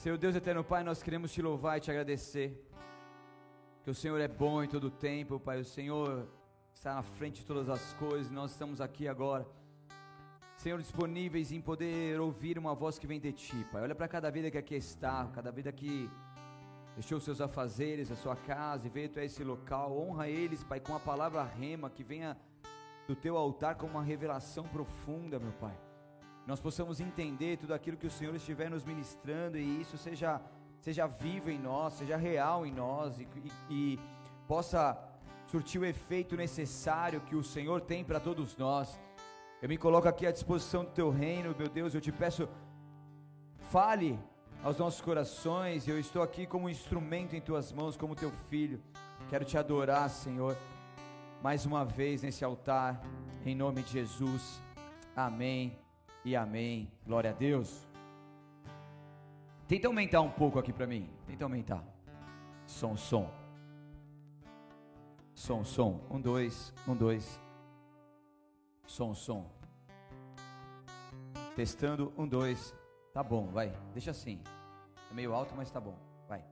Senhor Deus eterno Pai, nós queremos te louvar e te agradecer. Que o Senhor é bom em todo o tempo, Pai. O Senhor está na frente de todas as coisas. Nós estamos aqui agora, Senhor, disponíveis em poder ouvir uma voz que vem de Ti, Pai. Olha para cada vida que aqui está, cada vida que deixou os seus afazeres, a sua casa e veio até esse local. Honra eles, Pai, com a palavra rema que venha do Teu altar com uma revelação profunda, meu Pai nós possamos entender tudo aquilo que o Senhor estiver nos ministrando e isso seja, seja vivo em nós, seja real em nós e, e, e possa surtir o efeito necessário que o Senhor tem para todos nós. Eu me coloco aqui à disposição do teu reino, meu Deus, eu te peço, fale aos nossos corações, eu estou aqui como um instrumento em tuas mãos, como teu filho. Quero te adorar, Senhor, mais uma vez nesse altar, em nome de Jesus. Amém e amém. Glória a Deus. Tenta aumentar um pouco aqui para mim. Tenta aumentar. Som, som. Som, som. Um, dois, um, dois. Som, som. Testando, um, dois. Tá bom, vai. Deixa assim. É meio alto, mas tá bom. Vai.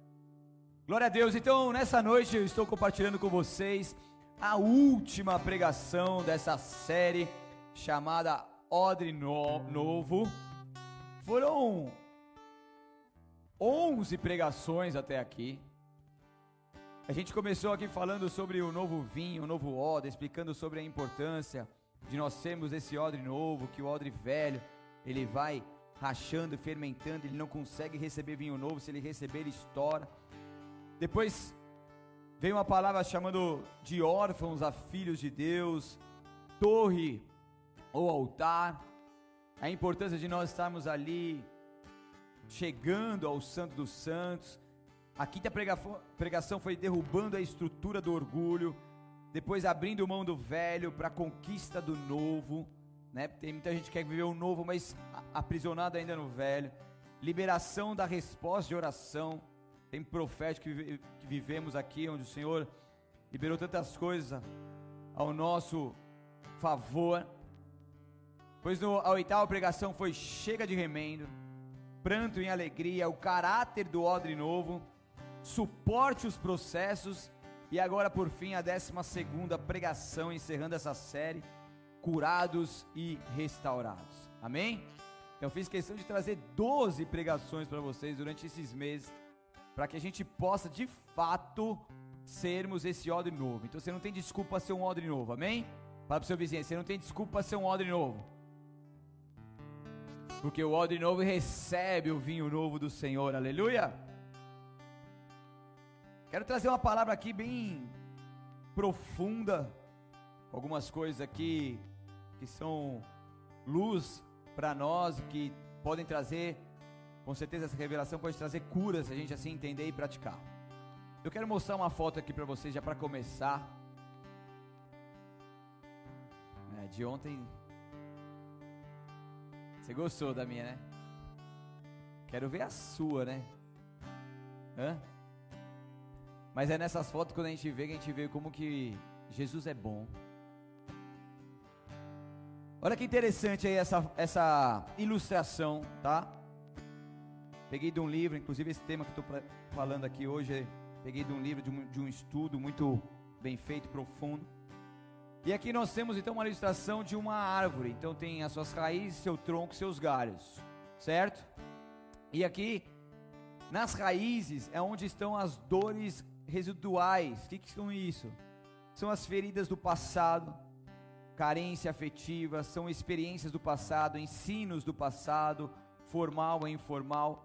Glória a Deus. Então, nessa noite eu estou compartilhando com vocês a última pregação dessa série chamada odre no, novo. Foram 11 pregações até aqui. A gente começou aqui falando sobre o novo vinho, o novo odre, explicando sobre a importância de nós termos esse odre novo, que o odre velho, ele vai rachando, fermentando, ele não consegue receber vinho novo, se ele receber ele estoura. Depois veio uma palavra chamando de órfãos a filhos de Deus, torre ou altar, a importância de nós estarmos ali chegando ao Santo dos Santos. A quinta pregação foi derrubando a estrutura do orgulho, depois abrindo mão do velho para a conquista do novo, né? Tem muita gente que quer viver o novo, mas aprisionado ainda no velho. Liberação da resposta de oração. Tem profético que vivemos aqui, onde o Senhor liberou tantas coisas ao nosso favor. Pois no, a oitava pregação foi chega de remendo, pranto em alegria, o caráter do odre novo, suporte os processos e agora por fim a décima segunda pregação encerrando essa série, curados e restaurados. Amém? Eu fiz questão de trazer 12 pregações para vocês durante esses meses, para que a gente possa de fato sermos esse odre novo. Então você não tem desculpa ser um odre novo, amém? Fala para o seu vizinho, você não tem desculpa ser um odre novo. Porque o odre novo recebe o vinho novo do Senhor, aleluia. Quero trazer uma palavra aqui bem profunda, algumas coisas aqui que são luz para nós, que podem trazer, com certeza essa revelação pode trazer curas, se a gente assim entender e praticar. Eu quero mostrar uma foto aqui para vocês já para começar. É, de ontem você gostou da minha, né? Quero ver a sua, né? Hã? Mas é nessas fotos quando a gente vê que a gente vê como que Jesus é bom. Olha que interessante aí essa, essa ilustração, tá? Peguei de um livro, inclusive esse tema que estou falando aqui hoje, peguei de um livro, de um, de um estudo muito bem feito, profundo. E aqui nós temos então uma ilustração de uma árvore. Então tem as suas raízes, seu tronco, seus galhos, certo? E aqui nas raízes é onde estão as dores residuais. O que, que são isso? São as feridas do passado, carência afetiva, são experiências do passado, ensinos do passado, formal e informal.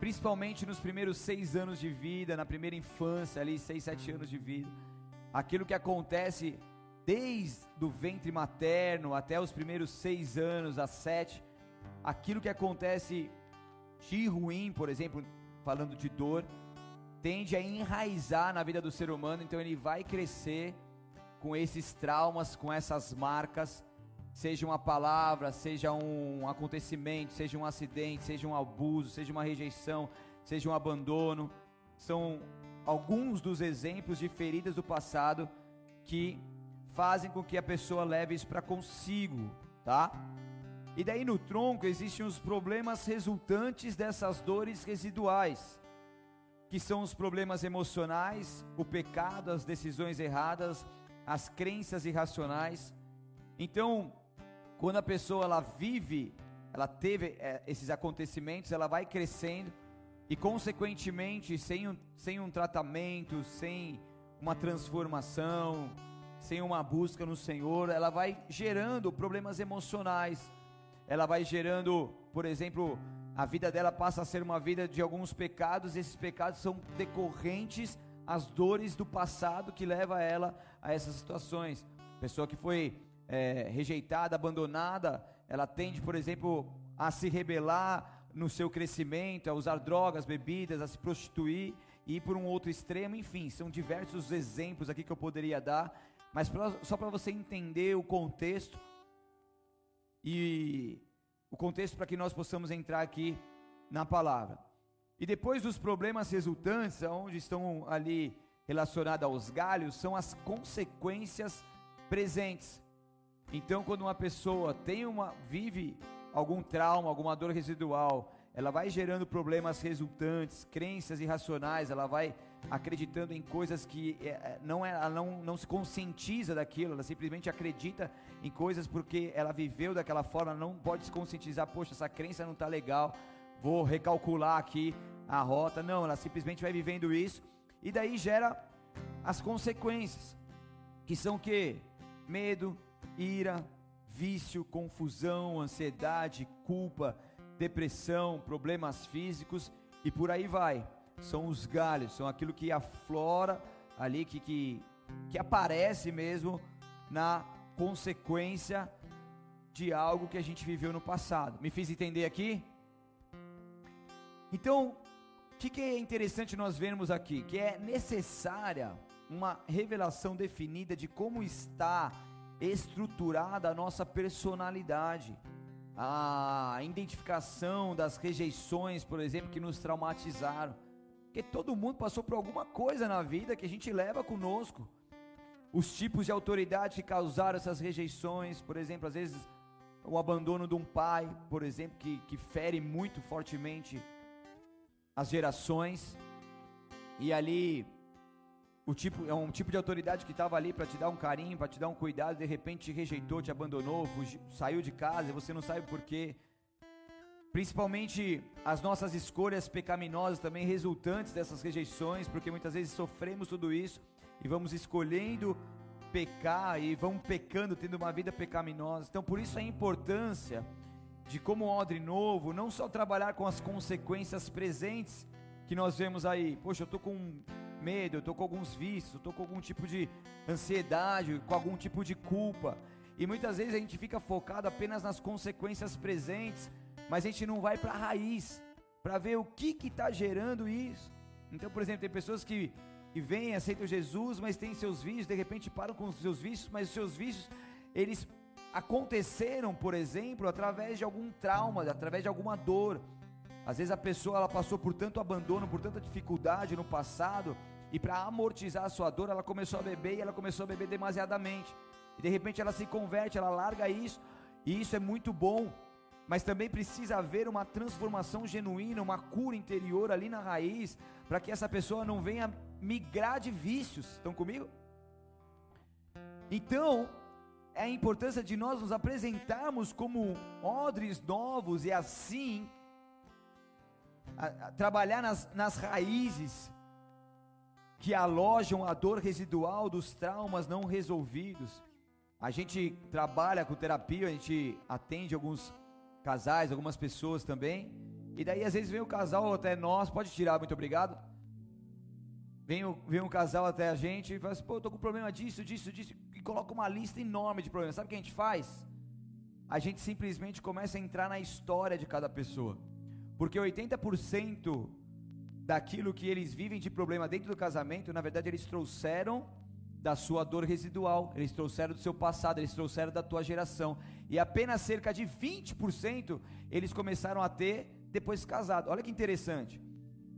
Principalmente nos primeiros seis anos de vida, na primeira infância, ali, seis, sete anos de vida. Aquilo que acontece desde o ventre materno até os primeiros seis anos, a sete, aquilo que acontece de ruim, por exemplo, falando de dor, tende a enraizar na vida do ser humano, então ele vai crescer com esses traumas, com essas marcas, seja uma palavra, seja um acontecimento, seja um acidente, seja um abuso, seja uma rejeição, seja um abandono, são alguns dos exemplos de feridas do passado que fazem com que a pessoa leve isso para consigo, tá? E daí no tronco existem os problemas resultantes dessas dores residuais, que são os problemas emocionais, o pecado, as decisões erradas, as crenças irracionais. Então, quando a pessoa ela vive, ela teve é, esses acontecimentos, ela vai crescendo e consequentemente, sem um, sem um tratamento, sem uma transformação, sem uma busca no Senhor, ela vai gerando problemas emocionais, ela vai gerando, por exemplo, a vida dela passa a ser uma vida de alguns pecados, esses pecados são decorrentes às dores do passado que leva ela a essas situações. Pessoa que foi é, rejeitada, abandonada, ela tende, por exemplo, a se rebelar no seu crescimento, a usar drogas, bebidas, a se prostituir e ir por um outro extremo, enfim, são diversos exemplos aqui que eu poderia dar, mas pra, só para você entender o contexto e o contexto para que nós possamos entrar aqui na palavra. E depois dos problemas resultantes, onde estão ali relacionados aos galhos, são as consequências presentes. Então, quando uma pessoa tem uma vive algum trauma, alguma dor residual, ela vai gerando problemas resultantes, crenças irracionais, ela vai acreditando em coisas que é, é, não é, ela não, não se conscientiza daquilo, ela simplesmente acredita em coisas porque ela viveu daquela forma, não pode se conscientizar, poxa, essa crença não está legal, vou recalcular aqui a rota. Não, ela simplesmente vai vivendo isso e daí gera as consequências, que são o que? Medo, ira, vício, confusão, ansiedade, culpa, depressão, problemas físicos e por aí vai. São os galhos, são aquilo que aflora ali, que, que, que aparece mesmo na consequência de algo que a gente viveu no passado. Me fiz entender aqui? Então, o que, que é interessante nós vermos aqui? Que é necessária uma revelação definida de como está estruturada a nossa personalidade, a identificação das rejeições, por exemplo, que nos traumatizaram. Porque todo mundo passou por alguma coisa na vida que a gente leva conosco. Os tipos de autoridade que causaram essas rejeições, por exemplo, às vezes o abandono de um pai, por exemplo, que, que fere muito fortemente as gerações. E ali o tipo, é um tipo de autoridade que estava ali para te dar um carinho, para te dar um cuidado, de repente te rejeitou, te abandonou, fugiu, saiu de casa, e você não sabe por quê. Principalmente as nossas escolhas pecaminosas também resultantes dessas rejeições, porque muitas vezes sofremos tudo isso e vamos escolhendo pecar e vamos pecando, tendo uma vida pecaminosa. Então, por isso a importância de como odre novo, não só trabalhar com as consequências presentes que nós vemos aí. Poxa, eu tô com medo, eu estou com alguns vícios, eu estou com algum tipo de ansiedade, com algum tipo de culpa. E muitas vezes a gente fica focado apenas nas consequências presentes, mas a gente não vai para a raiz, para ver o que está gerando isso. Então, por exemplo, tem pessoas que, que vêm, aceitam Jesus, mas têm seus vícios, de repente param com os seus vícios, mas os seus vícios, eles aconteceram, por exemplo, através de algum trauma, através de alguma dor. Às vezes a pessoa ela passou por tanto abandono, por tanta dificuldade no passado, e para amortizar a sua dor, ela começou a beber e ela começou a beber demasiadamente. E de repente ela se converte, ela larga isso, e isso é muito bom. Mas também precisa haver uma transformação genuína, uma cura interior ali na raiz, para que essa pessoa não venha migrar de vícios. Estão comigo? Então, é a importância de nós nos apresentarmos como odres novos e assim a, a trabalhar nas, nas raízes que alojam a dor residual dos traumas não resolvidos. A gente trabalha com terapia, a gente atende alguns casais, algumas pessoas também. E daí às vezes vem o casal até nós, pode tirar, muito obrigado. Vem, vem um casal até a gente e fala assim, pô, eu tô com problema disso, disso, disso, e coloca uma lista enorme de problemas. Sabe o que a gente faz? A gente simplesmente começa a entrar na história de cada pessoa. Porque 80% daquilo que eles vivem de problema dentro do casamento, na verdade eles trouxeram da sua dor residual, eles trouxeram do seu passado, eles trouxeram da tua geração. E apenas cerca de 20% eles começaram a ter depois de casado. Olha que interessante.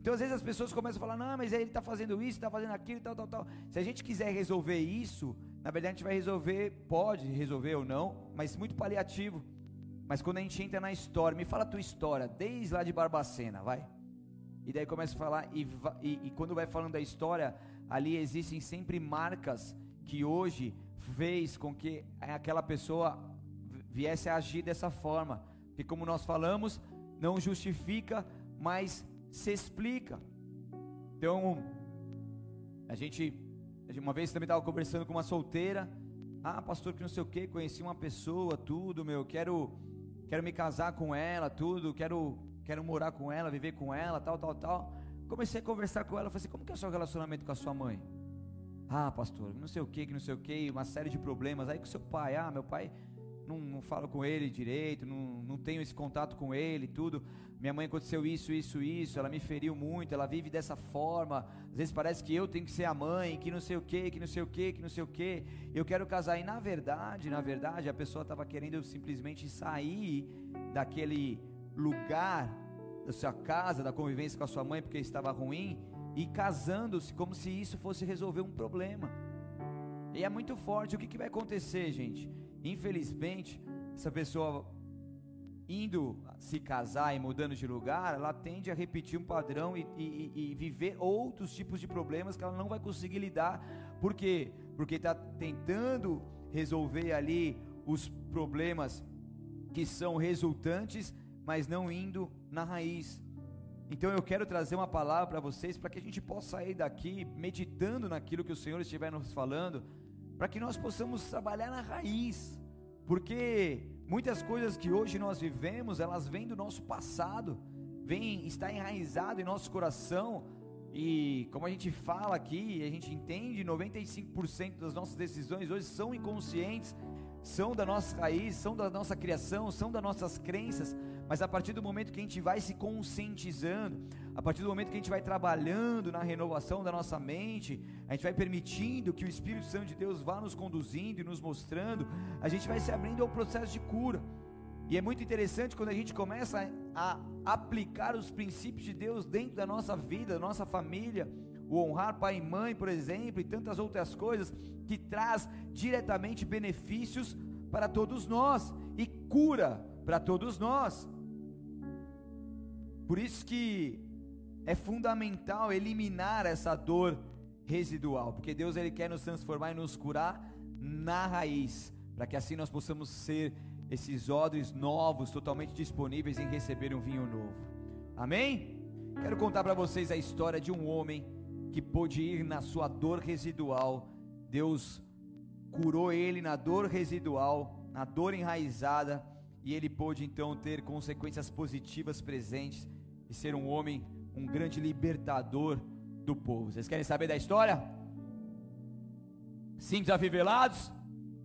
Então, às vezes as pessoas começam a falar: não, mas ele está fazendo isso, está fazendo aquilo, tal, tal, tal. Se a gente quiser resolver isso, na verdade a gente vai resolver, pode resolver ou não, mas muito paliativo. Mas quando a gente entra na história, me fala a tua história, desde lá de Barbacena, vai. E daí começa a falar, e, e, e quando vai falando da história, ali existem sempre marcas que hoje fez com que aquela pessoa viesse a agir dessa forma. Porque como nós falamos, não justifica, mas se explica. Então, a gente, uma vez também estava conversando com uma solteira, ah, pastor, que não sei o que, conheci uma pessoa, tudo, meu, quero, quero me casar com ela, tudo, quero, quero morar com ela, viver com ela, tal, tal, tal. Comecei a conversar com ela, falei assim, como que é o seu relacionamento com a sua mãe? Ah, pastor, não sei o que, que não sei o que, uma série de problemas. Aí com seu pai, ah, meu pai não, não falo com ele direito, não, não tenho esse contato com ele, tudo. Minha mãe aconteceu isso, isso, isso, ela me feriu muito, ela vive dessa forma. Às vezes parece que eu tenho que ser a mãe, que não sei o que, que não sei o que, que não sei o que. Eu quero casar. E na verdade, na verdade, a pessoa estava querendo simplesmente sair daquele lugar, da sua casa, da convivência com a sua mãe, porque estava ruim, e casando-se como se isso fosse resolver um problema. E é muito forte. O que, que vai acontecer, gente? Infelizmente, essa pessoa indo se casar e mudando de lugar, ela tende a repetir um padrão e, e, e, viver outros tipos de problemas que ela não vai conseguir lidar. Por quê? Porque está tentando resolver ali os problemas que são resultantes, mas não indo na raiz. Então eu quero trazer uma palavra para vocês para que a gente possa sair daqui meditando naquilo que o Senhor estiver nos falando para que nós possamos trabalhar na raiz, porque muitas coisas que hoje nós vivemos, elas vêm do nosso passado, vem está enraizado em nosso coração, e como a gente fala aqui, a gente entende, 95% das nossas decisões hoje são inconscientes, são da nossa raiz, são da nossa criação, são das nossas crenças, mas a partir do momento que a gente vai se conscientizando, a partir do momento que a gente vai trabalhando na renovação da nossa mente, a gente vai permitindo que o Espírito Santo de Deus vá nos conduzindo e nos mostrando, a gente vai se abrindo ao processo de cura. E é muito interessante quando a gente começa a aplicar os princípios de Deus dentro da nossa vida, da nossa família, o honrar pai e mãe, por exemplo, e tantas outras coisas que traz diretamente benefícios para todos nós e cura para todos nós. Por isso que é fundamental eliminar essa dor residual, porque Deus ele quer nos transformar e nos curar na raiz, para que assim nós possamos ser esses odres novos, totalmente disponíveis em receber um vinho novo. Amém? Quero contar para vocês a história de um homem que pôde ir na sua dor residual. Deus curou ele na dor residual, na dor enraizada, e ele pôde então ter consequências positivas presentes e ser um homem, um grande libertador do povo. Vocês querem saber da história? Cinco afivelados?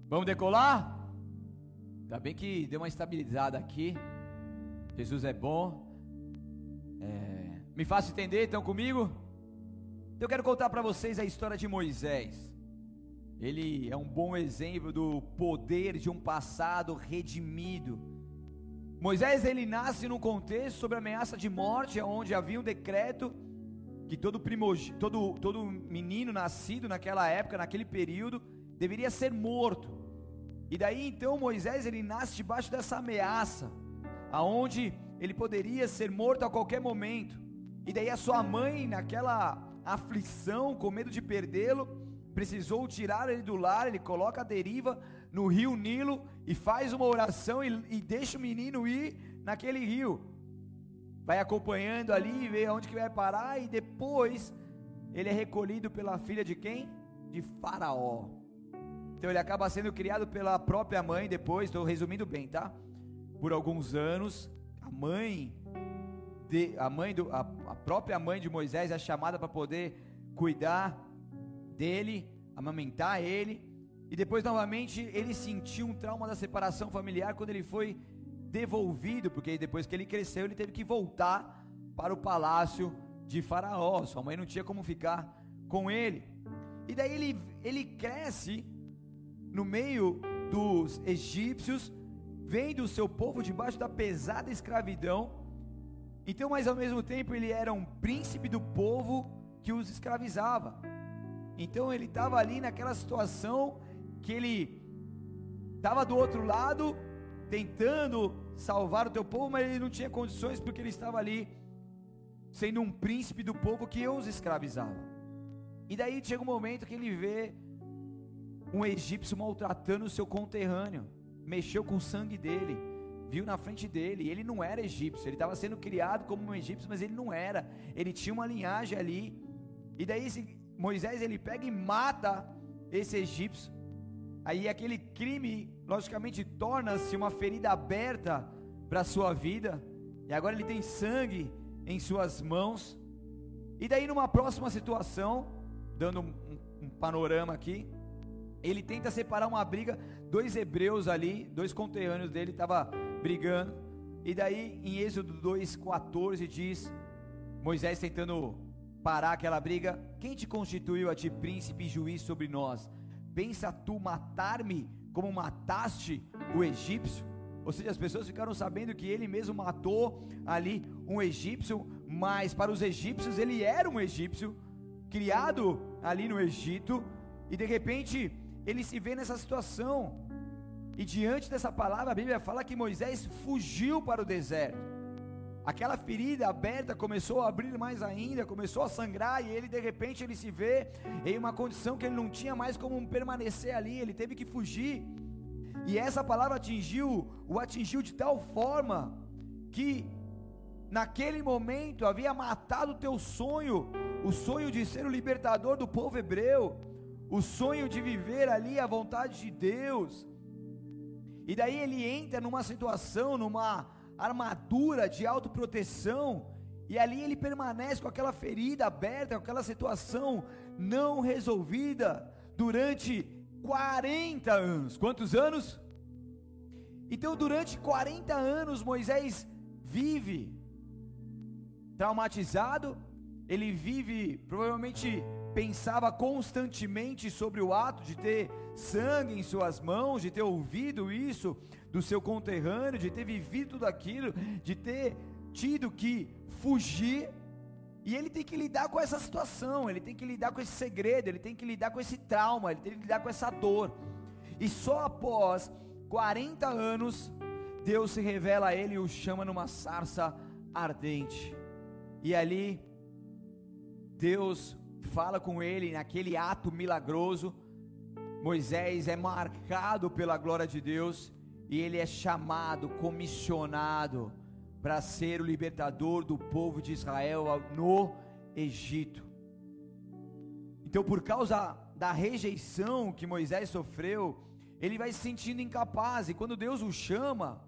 Vamos decolar? Tá bem que deu uma estabilizada aqui. Jesus é bom. É... Me faça entender, estão comigo? Eu quero contar para vocês a história de Moisés. Ele é um bom exemplo do poder de um passado redimido Moisés ele nasce num contexto sobre ameaça de morte, onde havia um decreto que todo primog... todo todo menino nascido naquela época, naquele período, deveria ser morto. E daí então Moisés ele nasce debaixo dessa ameaça, aonde ele poderia ser morto a qualquer momento. E daí a sua mãe, naquela aflição, com medo de perdê-lo, precisou tirar ele do lar, ele coloca a deriva no rio Nilo e faz uma oração e, e deixa o menino ir naquele rio. Vai acompanhando ali, vê aonde que vai parar e depois ele é recolhido pela filha de quem? De Faraó. Então ele acaba sendo criado pela própria mãe depois, estou resumindo bem, tá? Por alguns anos, a mãe de, a mãe do, a, a própria mãe de Moisés é chamada para poder cuidar dele, amamentar ele. E depois, novamente, ele sentiu um trauma da separação familiar quando ele foi devolvido, porque depois que ele cresceu, ele teve que voltar para o palácio de Faraó. Sua mãe não tinha como ficar com ele. E daí ele, ele cresce no meio dos egípcios, vendo o seu povo debaixo da pesada escravidão. Então, mas ao mesmo tempo, ele era um príncipe do povo que os escravizava. Então, ele estava ali naquela situação que ele estava do outro lado, tentando salvar o teu povo, mas ele não tinha condições porque ele estava ali sendo um príncipe do povo que os escravizava. E daí chega um momento que ele vê um egípcio maltratando o seu conterrâneo, mexeu com o sangue dele, viu na frente dele, ele não era egípcio, ele estava sendo criado como um egípcio, mas ele não era, ele tinha uma linhagem ali, e daí Moisés ele pega e mata esse egípcio, aí aquele crime, logicamente, torna-se uma ferida aberta para a sua vida, e agora ele tem sangue em suas mãos, e daí numa próxima situação, dando um, um, um panorama aqui, ele tenta separar uma briga, dois hebreus ali, dois conterrâneos dele estavam brigando, e daí em Êxodo 2,14 diz, Moisés tentando parar aquela briga, quem te constituiu a ti príncipe e juiz sobre nós? Pensa tu matar-me como mataste o egípcio? Ou seja, as pessoas ficaram sabendo que ele mesmo matou ali um egípcio, mas para os egípcios ele era um egípcio, criado ali no Egito, e de repente ele se vê nessa situação. E diante dessa palavra, a Bíblia fala que Moisés fugiu para o deserto. Aquela ferida aberta começou a abrir mais ainda, começou a sangrar e ele de repente ele se vê em uma condição que ele não tinha mais como permanecer ali, ele teve que fugir. E essa palavra atingiu, o atingiu de tal forma que naquele momento havia matado o teu sonho, o sonho de ser o libertador do povo hebreu o sonho de viver ali a vontade de Deus. E daí ele entra numa situação, numa armadura de autoproteção, e ali ele permanece com aquela ferida aberta, com aquela situação não resolvida durante 40 anos. Quantos anos? Então, durante 40 anos, Moisés vive traumatizado, ele vive provavelmente pensava constantemente sobre o ato de ter sangue em suas mãos, de ter ouvido isso do seu conterrâneo, de ter vivido tudo aquilo, de ter tido que fugir. E ele tem que lidar com essa situação, ele tem que lidar com esse segredo, ele tem que lidar com esse trauma, ele tem que lidar com essa dor. E só após 40 anos, Deus se revela a ele e o chama numa sarça ardente. E ali, Deus fala com ele naquele ato milagroso. Moisés é marcado pela glória de Deus e ele é chamado, comissionado para ser o libertador do povo de Israel no Egito. Então, por causa da rejeição que Moisés sofreu, ele vai se sentindo incapaz, e quando Deus o chama,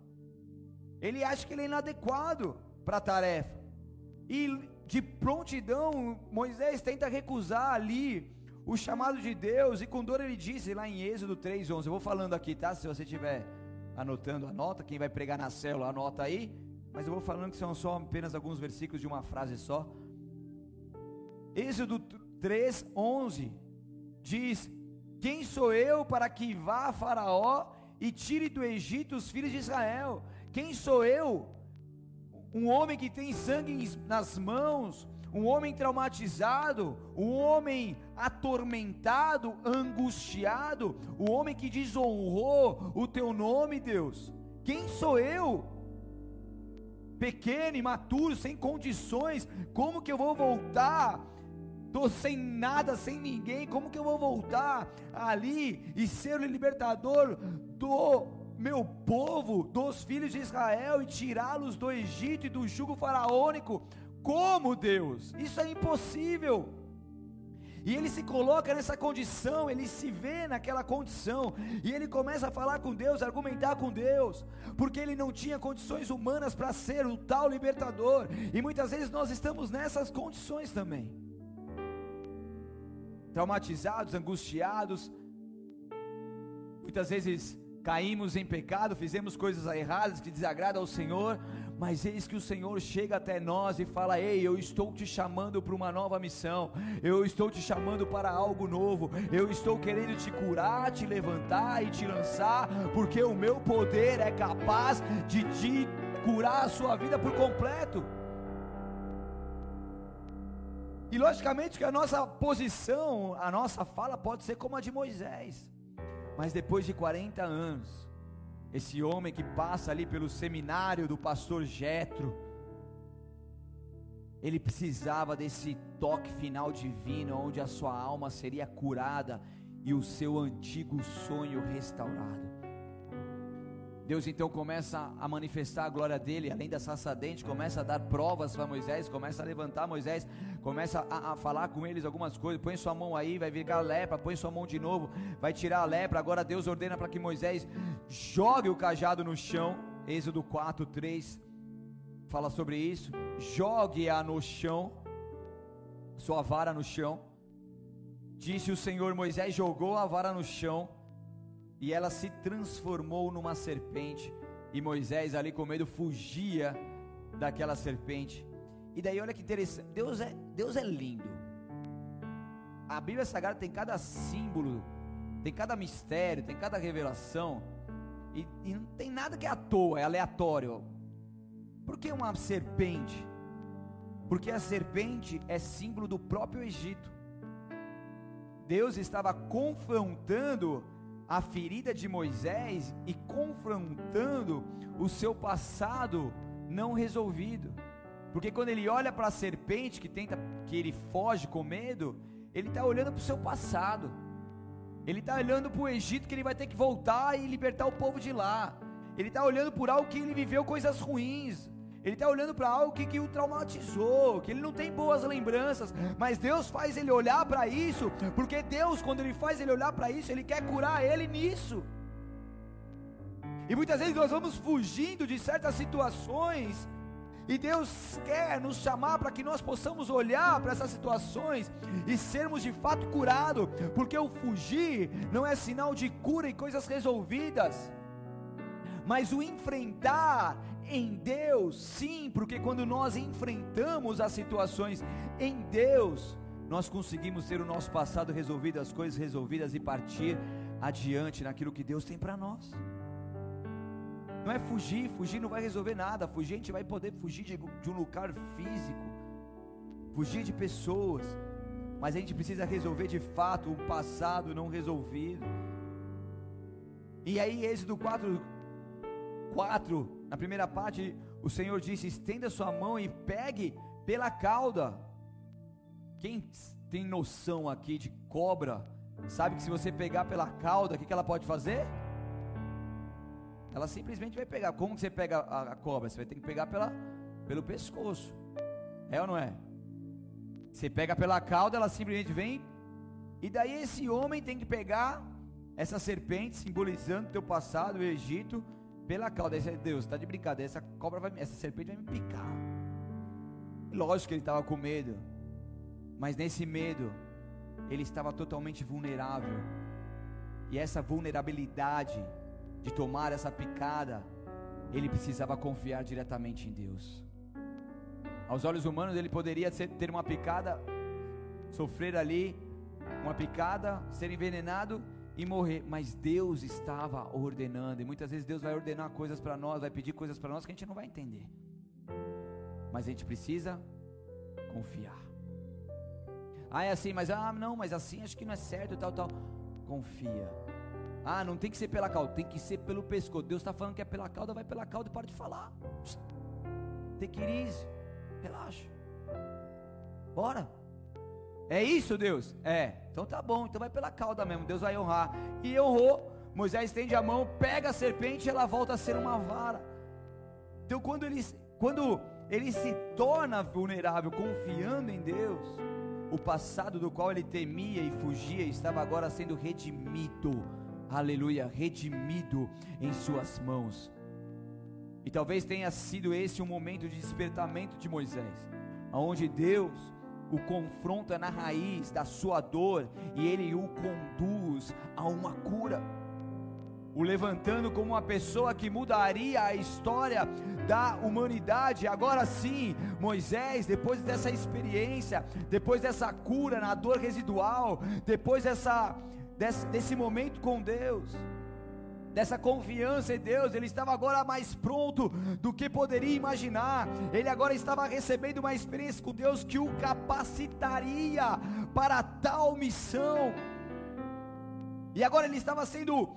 ele acha que ele é inadequado para a tarefa, e de prontidão, Moisés tenta recusar ali o chamado de Deus, e com dor ele disse lá em Êxodo 3:11. Eu vou falando aqui, tá? Se você estiver anotando, anota. Quem vai pregar na célula, anota aí. Mas eu vou falando que são só apenas alguns versículos de uma frase só. Êxodo 3:11 diz: Quem sou eu para que vá a Faraó e tire do Egito os filhos de Israel? Quem sou eu um homem que tem sangue nas mãos, um homem traumatizado, um homem atormentado, angustiado, o um homem que desonrou o teu nome, Deus. Quem sou eu? Pequeno, imaturo, sem condições, como que eu vou voltar? Estou sem nada, sem ninguém, como que eu vou voltar ali e ser o libertador do meu povo, dos filhos de Israel, e tirá-los do Egito e do jugo faraônico. Como Deus? Isso é impossível. E ele se coloca nessa condição, ele se vê naquela condição, e ele começa a falar com Deus, argumentar com Deus, porque ele não tinha condições humanas para ser o tal libertador, e muitas vezes nós estamos nessas condições também, traumatizados, angustiados, muitas vezes caímos em pecado, fizemos coisas erradas que desagradam ao Senhor, mas eis que o Senhor chega até nós e fala: Ei, eu estou te chamando para uma nova missão, eu estou te chamando para algo novo, eu estou querendo te curar, te levantar e te lançar, porque o meu poder é capaz de te curar a sua vida por completo. E logicamente que a nossa posição, a nossa fala pode ser como a de Moisés. Mas depois de 40 anos, esse homem que passa ali pelo seminário do pastor Jetro, ele precisava desse toque final divino, onde a sua alma seria curada e o seu antigo sonho restaurado. Deus então começa a manifestar a glória dele, além da sarça dente, começa a dar provas para Moisés, começa a levantar Moisés, começa a, a, falar com eles algumas coisas. Põe sua mão aí, vai virar lepra, põe sua mão de novo, vai tirar a lepra. Agora Deus ordena para que Moisés jogue o cajado no chão. Êxodo 4, 3 fala sobre isso. Jogue-a no chão, sua vara no chão. Disse o Senhor: Moisés jogou a vara no chão e ela se transformou numa serpente. E Moisés, ali com medo, fugia daquela serpente. E daí, olha que interessante: Deus é, Deus é lindo. A Bíblia Sagrada tem cada símbolo, tem cada mistério, tem cada revelação. E, e não tem nada que é à toa, é aleatório. Por que uma serpente? Porque a serpente é símbolo do próprio Egito. Deus estava confrontando a ferida de Moisés e confrontando o seu passado não resolvido. Porque quando ele olha para a serpente que tenta que ele foge com medo, ele está olhando para o seu passado. Ele está olhando para o Egito que ele vai ter que voltar e libertar o povo de lá. Ele está olhando por algo que ele viveu coisas ruins. Ele está olhando para algo que, que o traumatizou, que ele não tem boas lembranças, mas Deus faz ele olhar para isso, porque Deus, quando Ele faz ele olhar para isso, Ele quer curar ele nisso. E muitas vezes nós vamos fugindo de certas situações, e Deus quer nos chamar para que nós possamos olhar para essas situações e sermos de fato curados, porque o fugir não é sinal de cura e coisas resolvidas, mas o enfrentar em Deus, sim, porque quando nós enfrentamos as situações em Deus, nós conseguimos ter o nosso passado resolvido, as coisas resolvidas e partir adiante naquilo que Deus tem para nós. Não é fugir, fugir não vai resolver nada. Fugir, a gente vai poder fugir de, de um lugar físico, fugir de pessoas, mas a gente precisa resolver de fato o passado não resolvido. E aí, Êxodo 4, 4 na primeira parte, o Senhor disse: estenda sua mão e pegue pela cauda. Quem tem noção aqui de cobra, sabe que se você pegar pela cauda, o que, ela pode fazer? Ela simplesmente vai pegar. Como você pega a, a cobra? Você vai ter que pegar pela, pelo pescoço. É ou não é? Você pega pela cauda, ela simplesmente vem. E daí esse homem tem que pegar essa serpente, simbolizando o teu passado, o Egito pela cauda. Aí Deus, está de brincadeira, essa cobra vai, essa serpente vai me picar. Lógico que ele estava com medo, mas nesse medo, ele estava totalmente vulnerável. E essa vulnerabilidade de tomar essa picada, ele precisava confiar diretamente em Deus. Aos olhos humanos, ele poderia ter uma picada, sofrer ali uma picada, ser envenenado e morrer, mas Deus estava ordenando, e muitas vezes Deus vai ordenar coisas para nós, vai pedir coisas para nós que a gente não vai entender, mas a gente precisa confiar. Ah, é assim, mas ah, não, mas assim acho que não é certo, tal, tal. Confia. Ah, não tem que ser pela cauda, tem que ser pelo pescoço. Deus está falando que é pela cauda, vai pela cauda e para de falar. Tem que ir, relaxa. Bora. É isso, Deus? É. Então tá bom, então vai pela cauda mesmo. Deus vai honrar. E honrou. Moisés estende a mão, pega a serpente e ela volta a ser uma vara. Então quando ele, quando ele se torna vulnerável, confiando em Deus, o passado do qual ele temia e fugia estava agora sendo redimido. Aleluia, redimido em suas mãos. E talvez tenha sido esse o momento de despertamento de Moisés, aonde Deus o confronta na raiz da sua dor e ele o conduz a uma cura. O levantando como uma pessoa que mudaria a história da humanidade. Agora sim, Moisés, depois dessa experiência, depois dessa cura na dor residual, depois dessa, desse, desse momento com Deus, dessa confiança em Deus, ele estava agora mais pronto do que poderia imaginar. Ele agora estava recebendo uma experiência com Deus que o capacitaria para tal missão. E agora ele estava sendo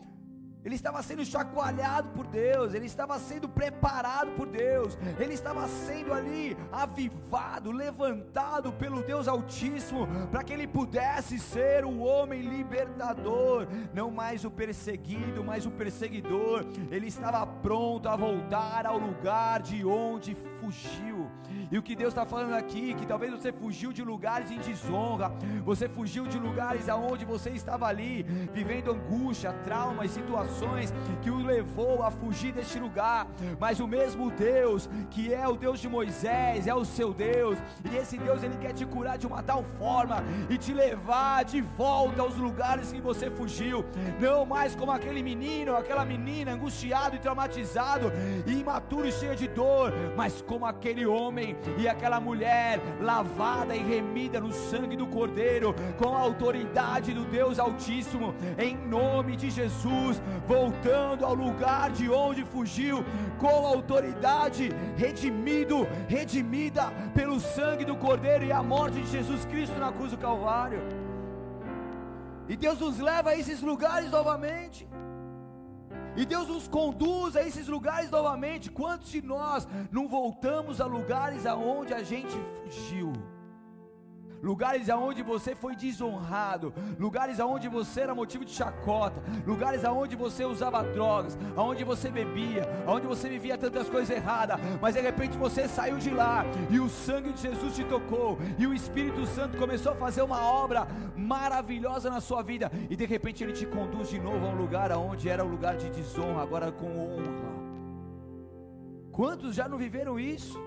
Ele estava sendo chacoalhado por Deus, ele estava sendo preparado por Deus, ele estava sendo ali avivado, levantado pelo Deus Altíssimo, para que ele pudesse ser o homem libertador, não mais o perseguido, mas o perseguidor. Ele estava pronto a voltar ao lugar de onde fugiu. E o que Deus está falando aqui, que talvez você fugiu de lugares em desonra, você fugiu de lugares aonde você estava ali, vivendo angústia, trauma e situações que o levou a fugir deste lugar. Mas o mesmo Deus, que é o Deus de Moisés, é o seu Deus, e esse Deus ele quer te curar de uma tal forma e te levar de volta aos lugares que você fugiu, não mais como aquele menino, aquela menina angustiado e traumatizado, e imaturo e cheio de dor, mas como aquele homem e aquela mulher lavada e remida no sangue do Cordeiro, com a autoridade do Deus Altíssimo, em nome de Jesus, voltando ao lugar de onde fugiu, com autoridade, redimido, redimida pelo sangue do Cordeiro e a morte de Jesus Cristo na cruz do Calvário. E Deus nos leva a esses lugares novamente. E Deus nos conduz a esses lugares novamente. Quantos de nós não voltamos a lugares aonde a gente fugiu? Lugares aonde você foi desonrado, lugares aonde você era motivo de chacota, lugares aonde você usava drogas, aonde você bebia, aonde você vivia tantas coisas erradas, mas de repente você saiu de lá e o sangue de Jesus te tocou. E o Espírito Santo começou a fazer uma obra maravilhosa na sua vida. E de repente ele te conduz de novo a um lugar aonde era o um lugar de desonra, agora com honra. Quantos já não viveram isso?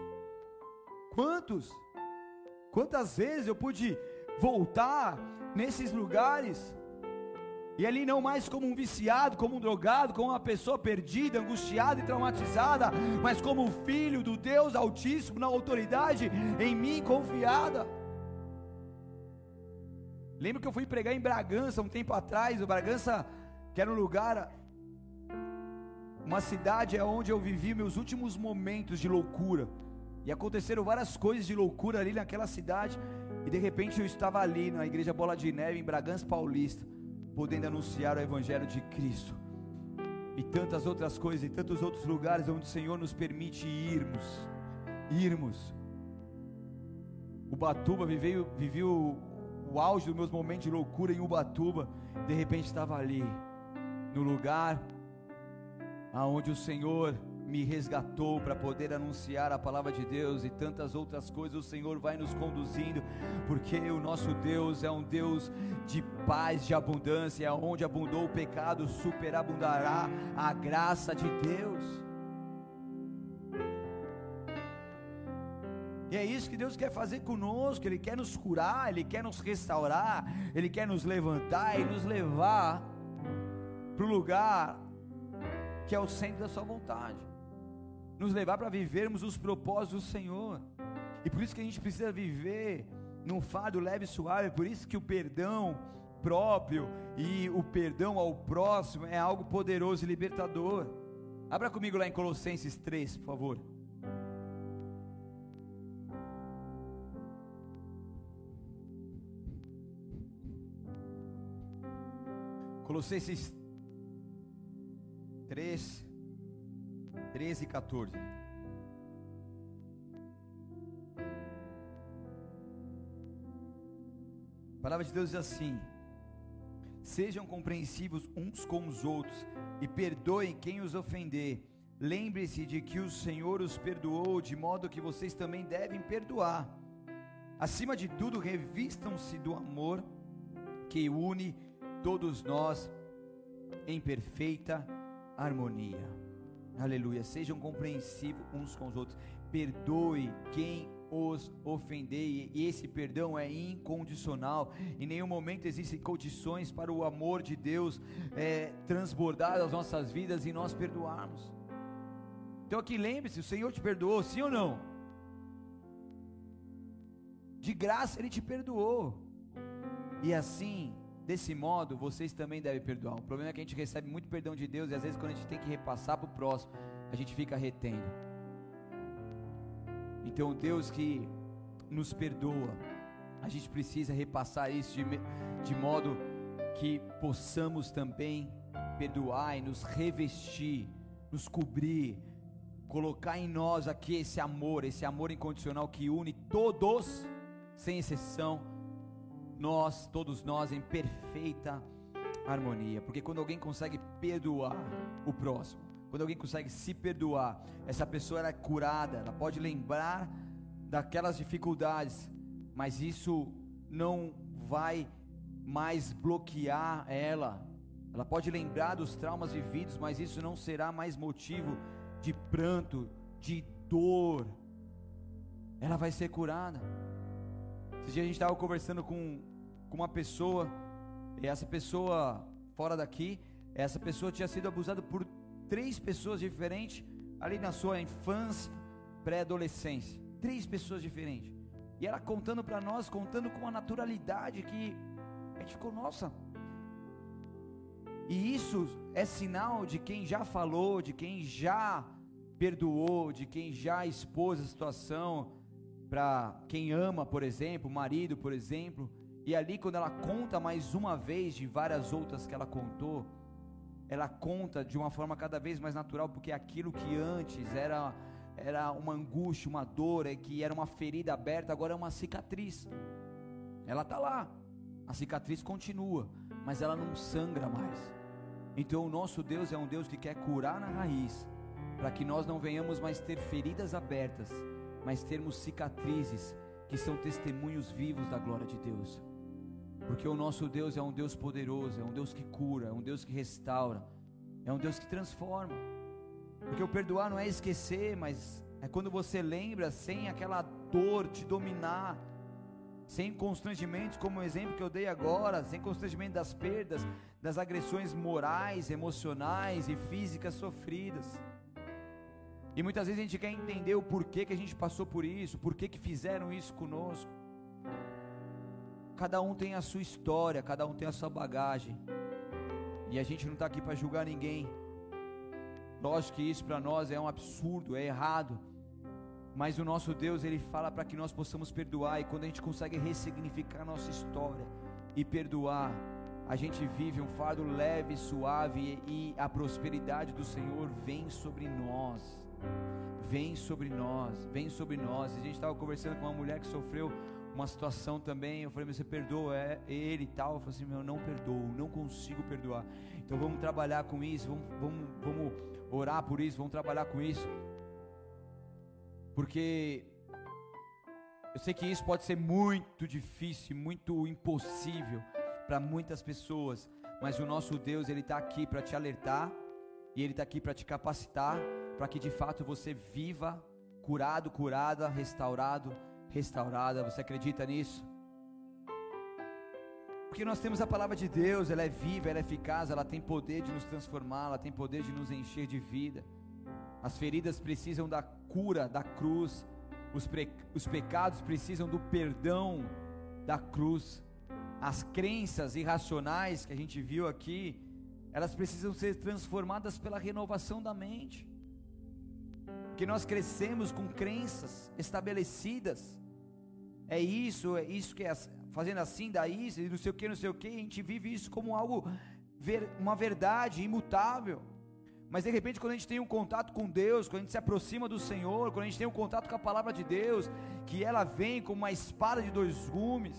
Quantos? Quantas vezes eu pude voltar nesses lugares e ali não mais como um viciado, como um drogado, como uma pessoa perdida, angustiada e traumatizada, mas como filho do Deus Altíssimo, na autoridade em mim confiada. Lembro que eu fui pregar em Bragança um tempo atrás, o Bragança, que era um lugar, uma cidade onde eu vivi meus últimos momentos de loucura. E aconteceram várias coisas de loucura ali naquela cidade. E de repente eu estava ali na igreja Bola de Neve, em Bragança Paulista, podendo anunciar o Evangelho de Cristo. E tantas outras coisas, e tantos outros lugares onde o Senhor nos permite irmos. Irmos. Ubatuba viveu, viveu o auge dos meus momentos de loucura em Ubatuba. De repente estava ali, no lugar aonde o Senhor me resgatou para poder anunciar a palavra de Deus e tantas outras coisas. O Senhor vai nos conduzindo, porque o nosso Deus é um Deus de paz, de abundância, onde abundou o pecado, superabundará a graça de Deus. E é isso que Deus quer fazer conosco, Ele quer nos curar, Ele quer nos restaurar, Ele quer nos levantar e nos levar para o lugar que é o centro da Sua vontade nos levar para vivermos os propósitos do Senhor. E por isso que a gente precisa viver num fardo leve e suave, por isso que o perdão próprio e o perdão ao próximo é algo poderoso e libertador. Abra comigo lá em Colossenses 3, por favor. Colossenses 3, 13 e 14. A palavra de Deus diz assim: Sejam compreensivos uns com os outros e perdoem quem os ofender. Lembre-se de que o Senhor os perdoou, de modo que vocês também devem perdoar. Acima de tudo, revistam-se do amor que une todos nós em perfeita harmonia. Aleluia. Sejam compreensivos uns com os outros. Perdoe quem os ofender. E esse perdão é incondicional. Em nenhum momento existem condições para o amor de Deus é, transbordar as nossas vidas e nós perdoarmos. Então aqui lembre-se, o Senhor te perdoou, sim ou não? De graça Ele te perdoou. E assim Desse modo, vocês também devem perdoar. O problema é que a gente recebe muito perdão de Deus e às vezes quando a gente tem que repassar para o próximo, a gente fica retendo. Então, Deus que nos perdoa, a gente precisa repassar isso de, de modo que possamos também perdoar e nos revestir, nos cobrir, colocar em nós aqui esse amor, esse amor incondicional que une todos, sem exceção, nós, todos nós, em perfeita harmonia. Porque quando alguém consegue perdoar o próximo, quando alguém consegue se perdoar, essa pessoa é curada, ela pode lembrar daquelas dificuldades, mas isso não vai mais bloquear ela. Ela pode lembrar dos traumas vividos, mas isso não será mais motivo de pranto, de dor. Ela vai ser curada. Esse dia a gente estava conversando com, com uma pessoa, e essa pessoa fora daqui, essa pessoa tinha sido abusada por três pessoas diferentes ali na sua infância, pré-adolescência. Três pessoas diferentes. E ela contando para nós, contando com uma naturalidade que a gente ficou, nossa. E isso é sinal de quem já falou, de quem já perdoou, de quem já expôs a situação para quem ama, por exemplo, o marido, por exemplo. E ali, quando ela conta mais uma vez de várias outras que ela contou, ela conta de uma forma cada vez mais natural, porque aquilo que antes era era uma angústia, uma dor, é que era uma ferida aberta, agora é uma cicatriz. Ela está lá, a cicatriz continua, mas ela não sangra mais. Então o nosso Deus é um Deus que quer curar na raiz, para que nós não venhamos mais ter feridas abertas, mas termos cicatrizes que são testemunhos vivos da glória de Deus. Porque o nosso Deus é um Deus poderoso, é um Deus que cura, é um Deus que restaura, é um Deus que transforma. Porque o perdoar não é esquecer, mas é quando você lembra sem aquela dor te dominar, sem constrangimentos, como o exemplo que eu dei agora, sem constrangimento das perdas, das agressões morais, emocionais e físicas sofridas. E muitas vezes a gente quer entender o porquê que a gente passou por isso, porquê que fizeram isso conosco. Cada um tem a sua história, cada um tem a sua bagagem. E a gente não está aqui para julgar ninguém. Lógico que isso para nós é um absurdo, é errado. Mas o nosso Deus, ele fala para que nós possamos perdoar. E quando a gente consegue ressignificar a nossa história e perdoar, a gente vive um fardo leve, suave e a prosperidade do Senhor vem sobre nós. Vem sobre nós, vem sobre nós. A gente estava conversando com uma mulher que sofreu uma situação também. Eu falei, você perdoa é, ele e tal. Eu falei assim, meu, não perdoo, não consigo perdoar. Então vamos trabalhar com isso, vamos, vamos, vamos orar por isso, vamos trabalhar com isso. Porque eu sei que isso pode ser muito difícil, muito impossível para muitas pessoas, mas o nosso Deus, Ele está aqui para te alertar, e Ele está aqui para te capacitar, para que de fato você viva curado, curada, restaurado, restaurada. Você acredita nisso? Porque nós temos a palavra de Deus, ela é viva, ela é eficaz, ela tem poder de nos transformar, ela tem poder de nos encher de vida. As feridas precisam da cura da cruz, os, pre, os pecados precisam do perdão da cruz. As crenças irracionais que a gente viu aqui, elas precisam ser transformadas pela renovação da mente. Porque nós crescemos com crenças estabelecidas. É isso, é isso que é fazendo assim, daí, não sei o que, não sei o que, a gente vive isso como algo, uma verdade imutável. Mas de repente, quando a gente tem um contato com Deus, quando a gente se aproxima do Senhor, quando a gente tem um contato com a palavra de Deus, que ela vem como uma espada de dois gumes,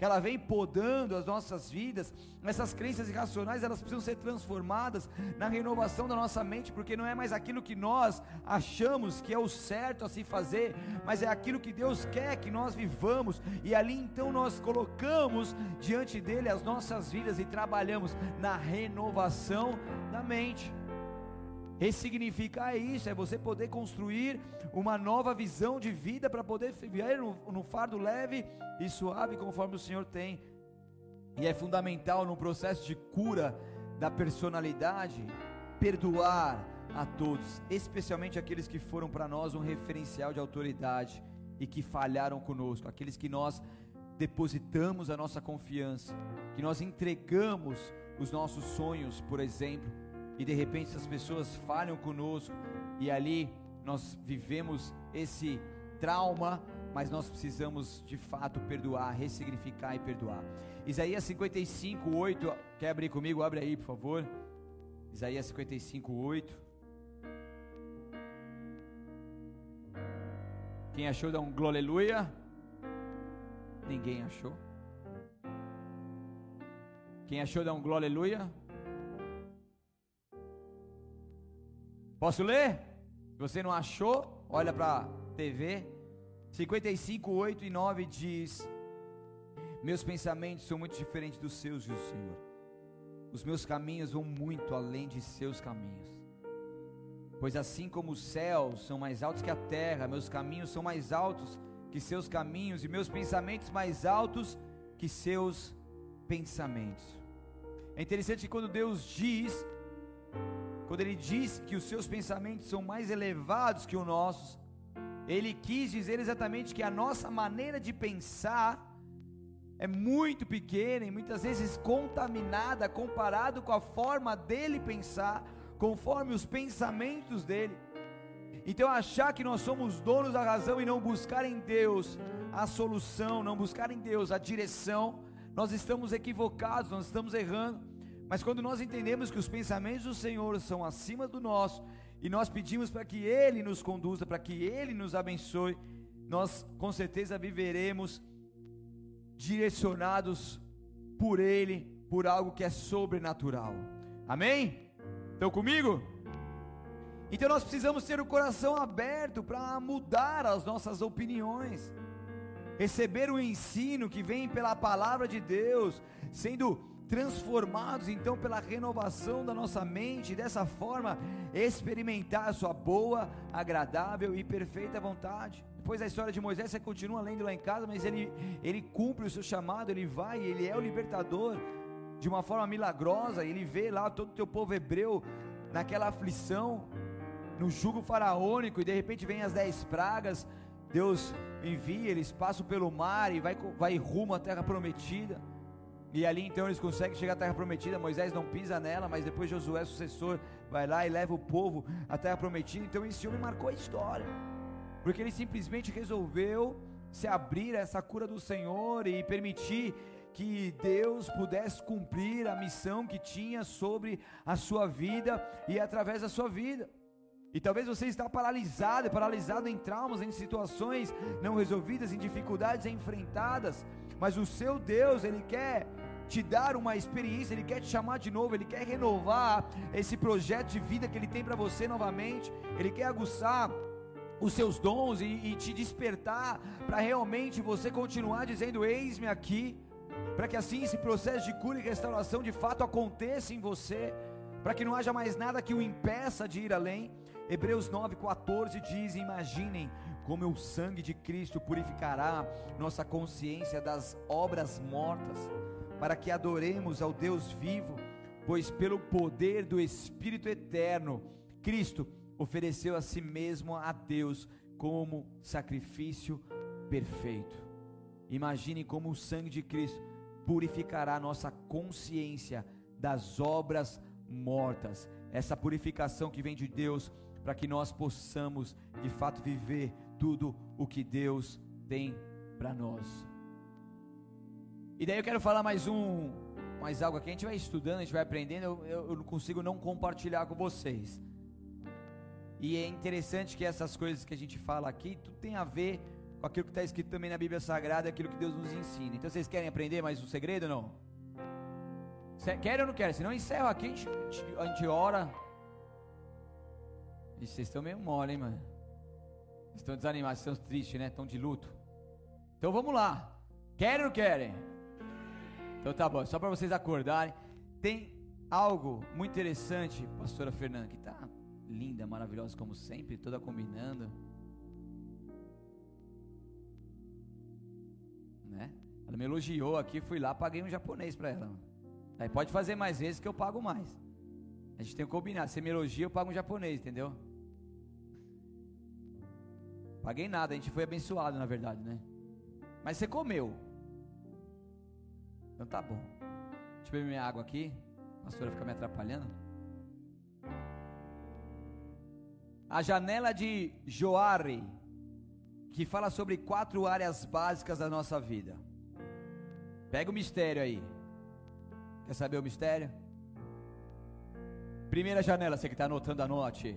que ela vem podando as nossas vidas, essas crenças irracionais, elas precisam ser transformadas na renovação da nossa mente, porque não é mais aquilo que nós achamos que é o certo a se fazer, mas é aquilo que Deus quer que nós vivamos, e ali então nós colocamos diante dele as nossas vidas e trabalhamos na renovação da mente. Ressignificar é isso, é você poder construir uma nova visão de vida para poder viver no, fardo leve e suave conforme o Senhor tem. E é fundamental no processo de cura da personalidade perdoar a todos, especialmente aqueles que foram para nós um referencial de autoridade e que falharam conosco, aqueles que nós depositamos a nossa confiança, que nós entregamos os nossos sonhos, por exemplo e de repente essas pessoas falham conosco e ali nós vivemos esse trauma, mas nós precisamos de fato perdoar, ressignificar e perdoar. Isaías 55, 8, quer abrir comigo? Abre aí, por favor. Isaías 55, 8. Quem achou, dá um glória. Ninguém achou. Quem achou, dá um aleluia. Posso ler? Se você não achou, olha para a TV. 55, 8 e 9 diz: Meus pensamentos são muito diferentes dos seus, diz o Senhor. Os meus caminhos vão muito além de seus caminhos. Pois assim como os céus são mais altos que a terra, meus caminhos são mais altos que seus caminhos, e meus pensamentos mais altos que seus pensamentos. É interessante quando Deus diz, quando Ele diz que os seus pensamentos são mais elevados que os nossos, Ele quis dizer exatamente que a nossa maneira de pensar é muito pequena e muitas vezes contaminada comparado com a forma dele pensar conforme os pensamentos dele. Então, achar que nós somos donos da razão e não buscar em Deus a solução, não buscar em Deus a direção, nós estamos equivocados, nós estamos errando. Mas quando nós entendemos que os pensamentos do Senhor são acima do nosso, e nós pedimos para que Ele nos conduza, para que Ele nos abençoe, nós com certeza viveremos direcionados por Ele, por algo que é sobrenatural. Amém? Estão comigo? Então nós precisamos ter o coração aberto para mudar as nossas opiniões, receber o ensino que vem pela palavra de Deus, sendo transformados então pela renovação da nossa mente, e dessa forma experimentar a sua boa, agradável e perfeita vontade. Depois da história de Moisés, você continua lendo lá em casa, mas ele, ele cumpre o seu chamado, ele vai, ele é o libertador de uma forma milagrosa, ele vê lá todo o teu povo hebreu naquela aflição, no jugo faraônico, e de repente vem as dez pragas, Deus envia, eles passam pelo mar e vai, vai rumo à terra prometida. E ali então eles conseguem chegar à terra prometida. Moisés não pisa nela, mas depois Josué, sucessor, vai lá e leva o povo à terra prometida. Então esse homem marcou a história, porque ele simplesmente resolveu se abrir a essa cura do Senhor e permitir que Deus pudesse cumprir a missão que tinha sobre a sua vida e através da sua vida. E talvez você está paralisado, paralisado em traumas, em situações não resolvidas, em dificuldades enfrentadas, mas o seu Deus, ele quer te dar uma experiência, ele quer te chamar de novo, ele quer renovar esse projeto de vida que ele tem para você novamente, ele quer aguçar os seus dons e, e te despertar para realmente você continuar dizendo: Eis-me aqui para que assim esse processo de cura e restauração de fato aconteça em você, para que não haja mais nada que o impeça de ir além. Hebreus 9,14 diz: Imaginem como o sangue de Cristo purificará nossa consciência das obras mortas, para que adoremos ao Deus vivo, pois pelo poder do Espírito eterno, Cristo ofereceu a si mesmo a Deus como sacrifício perfeito. Imagine como o sangue de Cristo purificará nossa consciência das obras mortas. Essa purificação que vem de Deus para que nós possamos de fato viver tudo o que Deus tem para nós. E daí eu quero falar mais um, mais algo aqui. A gente vai estudando, a gente vai aprendendo. Eu, não consigo não compartilhar com vocês. E é interessante que essas coisas que a gente fala aqui, tudo tem a ver com aquilo que está escrito também na Bíblia Sagrada, aquilo que Deus nos ensina. Então vocês querem aprender mais um segredo ou não? Querem ou não querem? Se não, encerro aqui, a gente, a gente ora. Vocês estão meio mole, hein, mano? Estão desanimados, estão tristes, né? Estão de luto. Então vamos lá. Querem ou não querem? Então tá bom, só para vocês acordarem. Tem algo muito interessante, pastora Fernanda, que tá linda, maravilhosa como sempre, toda combinando. né? Ela me elogiou aqui, fui lá, paguei um japonês para ela. Aí pode fazer mais vezes que eu pago mais. A gente tem que combinar. Você me elogia, eu pago um japonês, entendeu? Paguei nada, a gente foi abençoado, na verdade, né? Mas você comeu. Então tá bom. Deixa eu beber minha água aqui. A pastora fica me atrapalhando. A janela de Joare que fala sobre quatro áreas básicas da nossa vida. Pega o mistério aí. Quer saber o mistério? Primeira janela, você que está anotando, anote.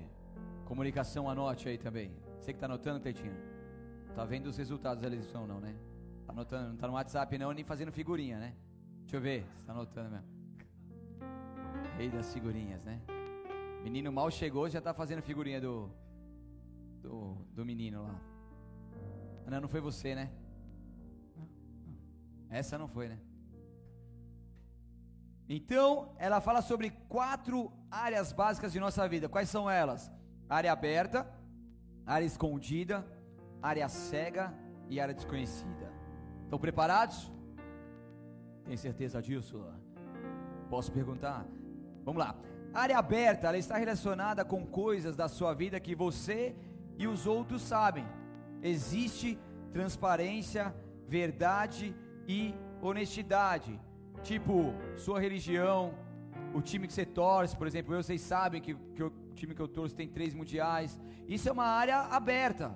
Comunicação, anote aí também. Você que está anotando, Cleitinho? Tá vendo os resultados da eleição, não, né? Tá anotando, não tá no WhatsApp não, nem fazendo figurinha, né? Deixa eu ver, você tá anotando mesmo. Rei das figurinhas, né? Menino mal chegou, já tá fazendo figurinha do do, do menino lá. Não, não foi você, né? Essa não foi, né? Então, ela fala sobre quatro áreas básicas de nossa vida. Quais são elas? Área aberta, área escondida, área cega e área desconhecida. Estão preparados? Tem certeza disso? Posso perguntar? Vamos lá. área aberta, ela está relacionada com coisas da sua vida que você e os outros sabem. Existe transparência, verdade e honestidade. Tipo, sua religião, o time que você torce, por exemplo, eu, vocês sabem que, que o time que eu torço tem três mundiais. Isso é uma área aberta,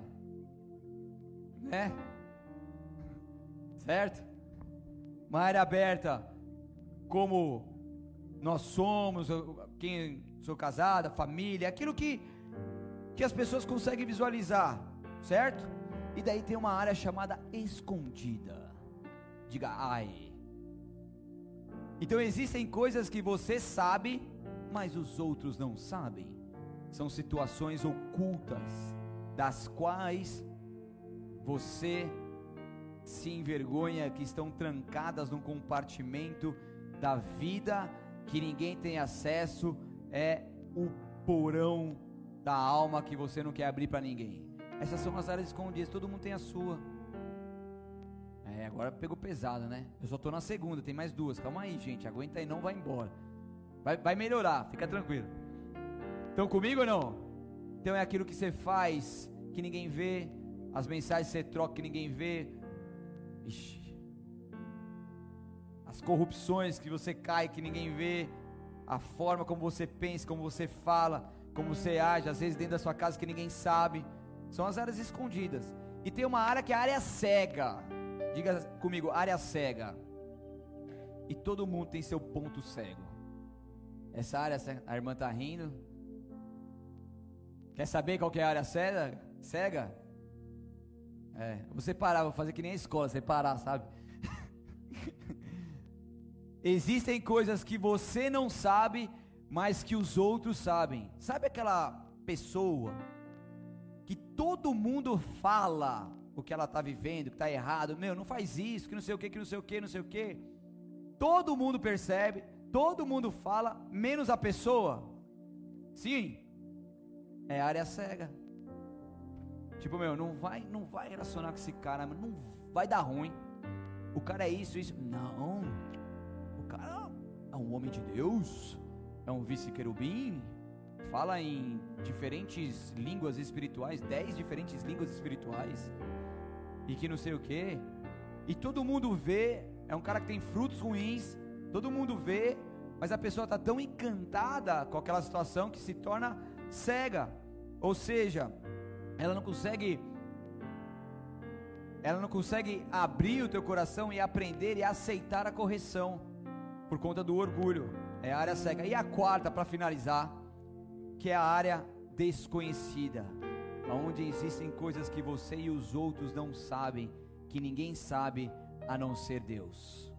né? Certo? Uma área aberta, como nós somos, quem sou casada, família, aquilo que que as pessoas conseguem visualizar, certo? E daí tem uma área chamada escondida. Diga ai. Então existem coisas que você sabe, mas os outros não sabem. São situações ocultas das quais você se envergonha, que estão trancadas num compartimento da vida que ninguém tem acesso, é o porão da alma que você não quer abrir para ninguém. Essas são as áreas escondidas, todo mundo tem a sua. Agora pegou pesado, né? Eu só tô na segunda, tem mais duas. Calma aí, gente. Aguenta aí, não vai embora. Vai, vai melhorar, fica tranquilo. Estão comigo ou não? Então é aquilo que você faz que ninguém vê, as mensagens que você troca que ninguém vê. Ixi. As corrupções que você cai que ninguém vê, a forma como você pensa, como você fala, como você age, às vezes dentro da sua casa que ninguém sabe. São as áreas escondidas. E tem uma área que é a área cega. Diga comigo, área cega. E todo mundo tem seu ponto cego. Essa área, a irmã está rindo. Quer saber qual que é a área cega? Cega? É, você parar, vou fazer que nem a escola, você parar, sabe? Existem coisas que você não sabe, mas que os outros sabem. Sabe aquela pessoa que todo mundo fala o que ela está vivendo, que está errado, meu, não faz isso, que não sei o que, que não sei o que, não sei o que. Todo mundo percebe, todo mundo fala, menos a pessoa. Sim, é área cega. Tipo, meu, não vai, não vai relacionar com esse cara, não vai dar ruim. O cara é isso, isso. Não. O cara é um homem de Deus. É um vice-querubim. Fala em diferentes línguas espirituais, dez diferentes línguas espirituais e que não sei o que. E todo mundo vê, é um cara que tem frutos ruins, todo mundo vê, mas a pessoa está tão encantada com aquela situação que se torna cega. Ou seja, ela não consegue ela não consegue abrir o teu coração e aprender e aceitar a correção por conta do orgulho. É a área cega. E a quarta para finalizar, que é a área desconhecida onde existem coisas que você e os outros não sabem, que ninguém sabe a não ser Deus.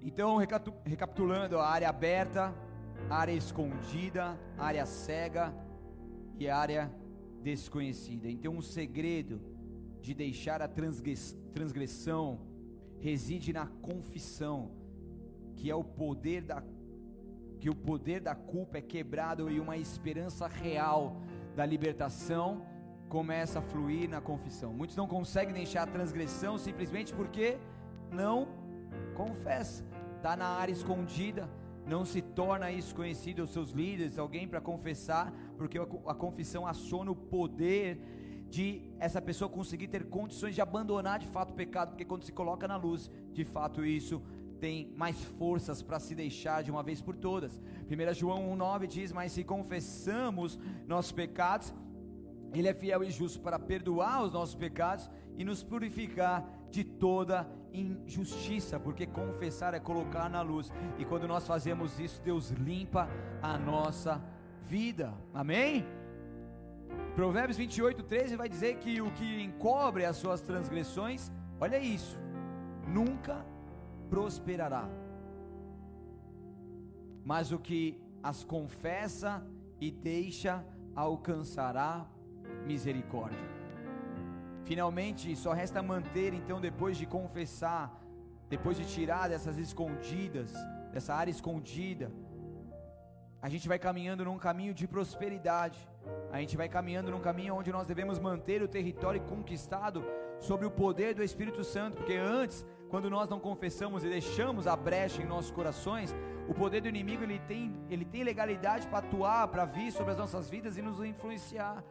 Então, recapitulando, a área aberta, a área escondida, a área cega e a área desconhecida. Então, o segredo de deixar a transgressão reside na confissão, que é o poder da que o poder da culpa é quebrado e uma esperança real da libertação começa a fluir na confissão. Muitos não conseguem deixar a transgressão simplesmente porque não confessa. Está na área escondida, não se torna isso conhecido aos seus líderes, alguém para confessar, porque a confissão aciona o poder de essa pessoa conseguir ter condições de abandonar de fato o pecado, porque quando se coloca na luz, de fato isso tem mais forças para se deixar de uma vez por todas. 1 João 1,9 diz: Mas se confessamos nossos pecados, Ele é fiel e justo para perdoar os nossos pecados e nos purificar de toda injustiça, porque confessar é colocar na luz, e quando nós fazemos isso, Deus limpa a nossa vida, amém? Provérbios 28, 13 vai dizer que o que encobre as suas transgressões, olha isso, nunca prosperará, mas o que as confessa e deixa alcançará misericórdia. Finalmente, só resta manter, então, depois de confessar, depois de tirar dessas escondidas, dessa área escondida, a gente vai caminhando num caminho de prosperidade, a gente vai caminhando num caminho onde nós devemos manter o território conquistado sobre o poder do Espírito Santo, porque antes, quando nós não confessamos e deixamos a brecha em nossos corações, o poder do inimigo ele tem, ele tem legalidade para atuar, para vir sobre as nossas vidas e nos influenciar.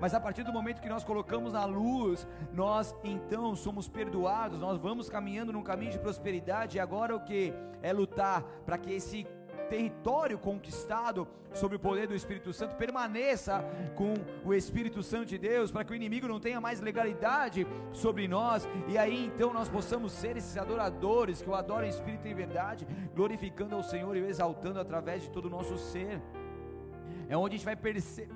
Mas a partir do momento que nós colocamos na luz, nós então somos perdoados, nós vamos caminhando num caminho de prosperidade. E agora o que? É lutar para que esse território conquistado sobre o poder do Espírito Santo permaneça com o Espírito Santo de Deus, para que o inimigo não tenha mais legalidade sobre nós, e aí então nós possamos ser esses adoradores que o adoram em espírito e em verdade, glorificando ao Senhor e o exaltando através de todo o nosso ser. É onde a gente vai perceber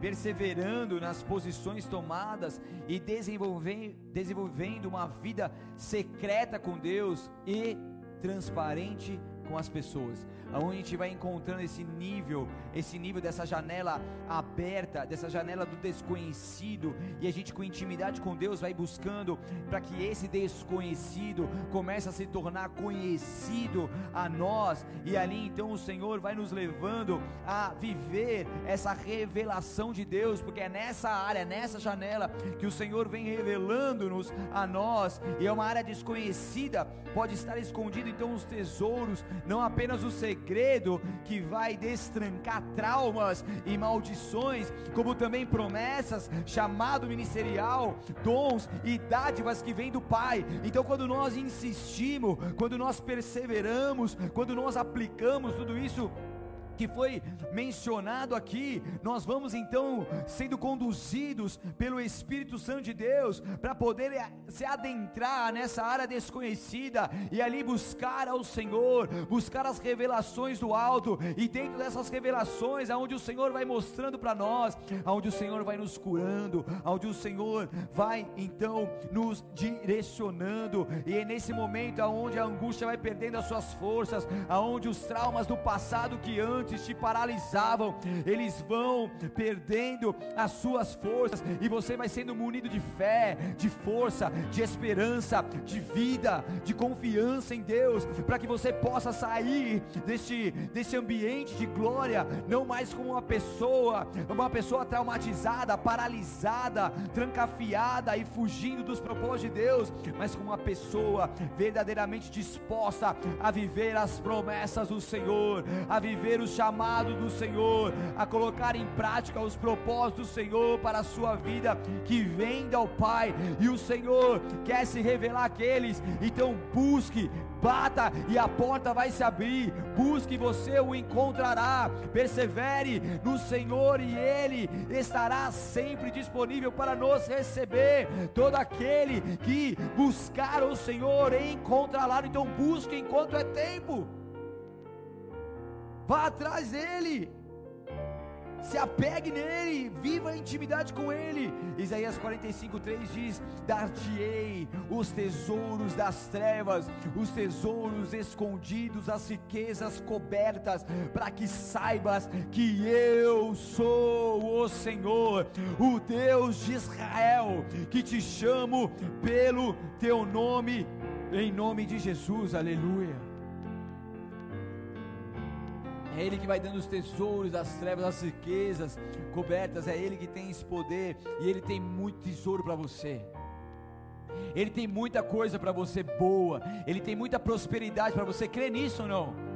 perseverando nas posições tomadas e desenvolvendo, desenvolvendo uma vida secreta com Deus e transparente com as pessoas aonde a gente vai encontrando esse nível, esse nível dessa janela aberta, dessa janela do desconhecido, e a gente com intimidade com Deus vai buscando para que esse desconhecido comece a se tornar conhecido a nós, e ali então o Senhor vai nos levando a viver essa revelação de Deus, porque é nessa área, nessa janela que o Senhor vem revelando-nos a nós, e é uma área desconhecida, pode estar escondido então os tesouros, não apenas segredos segredo que vai destrancar traumas e maldições, como também promessas, chamado ministerial, dons e dádivas que vêm do Pai. Então, quando nós insistimos, quando nós perseveramos, quando nós aplicamos tudo isso, que foi mencionado aqui, nós vamos então sendo conduzidos pelo Espírito Santo de Deus para poder se adentrar nessa área desconhecida e ali buscar ao Senhor, buscar as revelações do alto. E dentro dessas revelações, aonde o Senhor vai mostrando para nós, aonde o Senhor vai nos curando, aonde o Senhor vai então nos direcionando. E é nesse momento aonde a angústia vai perdendo as suas forças, aonde os traumas do passado que antes antes te paralisavam, eles vão perdendo as suas forças e você vai sendo munido de fé, de força, de esperança, de vida, de confiança em Deus, para que você possa sair deste, desse ambiente de glória, não mais como uma pessoa, uma pessoa traumatizada, paralisada, trancafiada e fugindo dos propósitos de Deus, mas como uma pessoa verdadeiramente disposta a viver as promessas do Senhor, a viver os chamado do Senhor, a colocar em prática os propósitos do Senhor para a sua vida, que vem ao Pai, e o Senhor quer se revelar àqueles, então busque, bata e a porta vai se abrir, busque você o encontrará, persevere no Senhor e Ele estará sempre disponível para nos receber, todo aquele que buscar o Senhor encontrará, então busque enquanto é tempo, Vá atrás dele. Se apegue nele, viva a intimidade com ele. Isaías 45:3 diz: Dar-te-ei os tesouros das trevas, os tesouros escondidos, as riquezas cobertas, para que saibas que eu sou o Senhor, o Deus de Israel, que te chamo pelo teu nome, em nome de Jesus. Aleluia. É Ele que vai dando os tesouros das trevas, as riquezas cobertas. É Ele que tem esse poder e Ele tem muito tesouro para você. Ele tem muita coisa para você boa. Ele tem muita prosperidade para você. Crê nisso ou não?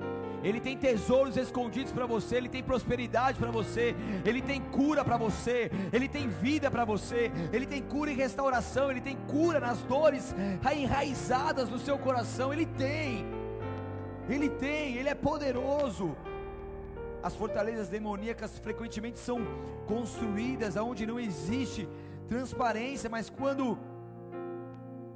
Ele tem tesouros escondidos para você, ele tem prosperidade para você, ele tem cura para você, ele tem vida para você, ele tem cura e restauração, ele tem cura nas dores enraizadas no seu coração, ele tem. Ele tem, ele é poderoso. As fortalezas demoníacas frequentemente são construídas onde não existe transparência, mas quando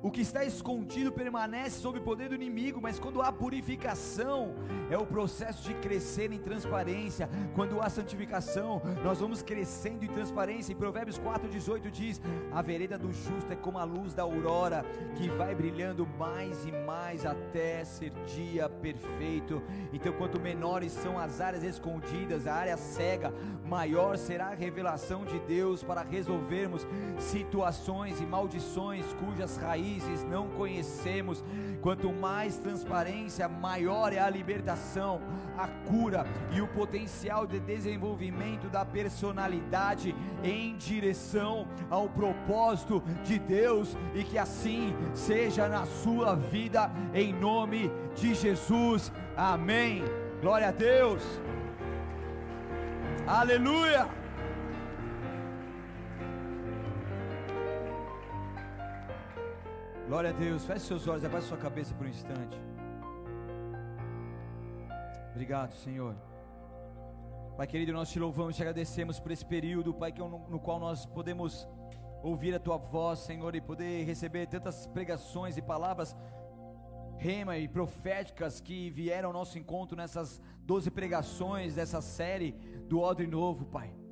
O que está escondido permanece sob o poder do inimigo, mas quando há purificação, é o processo de crescer em transparência. Quando há santificação, nós vamos crescendo em transparência. Em Provérbios 4,18 diz: A vereda do justo é como a luz da aurora, que vai brilhando mais e mais até ser dia perfeito. Então, quanto menores são as áreas escondidas, a área cega, maior será a revelação de Deus para resolvermos situações e maldições cujas raízes raízes não conhecemos. Quanto mais transparência, maior é a libertação, a cura e o potencial de desenvolvimento da personalidade em direção ao propósito de Deus e que assim seja na sua vida, em nome de Jesus. Amém. Glória a Deus. Aleluia. Glória a Deus. Feche seus olhos, abaixe sua cabeça por um instante. Obrigado, Senhor. Pai querido, nós te louvamos e te agradecemos por esse período, Pai, no qual nós podemos ouvir a tua voz, Senhor, e poder receber tantas pregações e palavras rema e proféticas que vieram ao nosso encontro nessas 12 pregações dessa série do Odre Novo, Pai.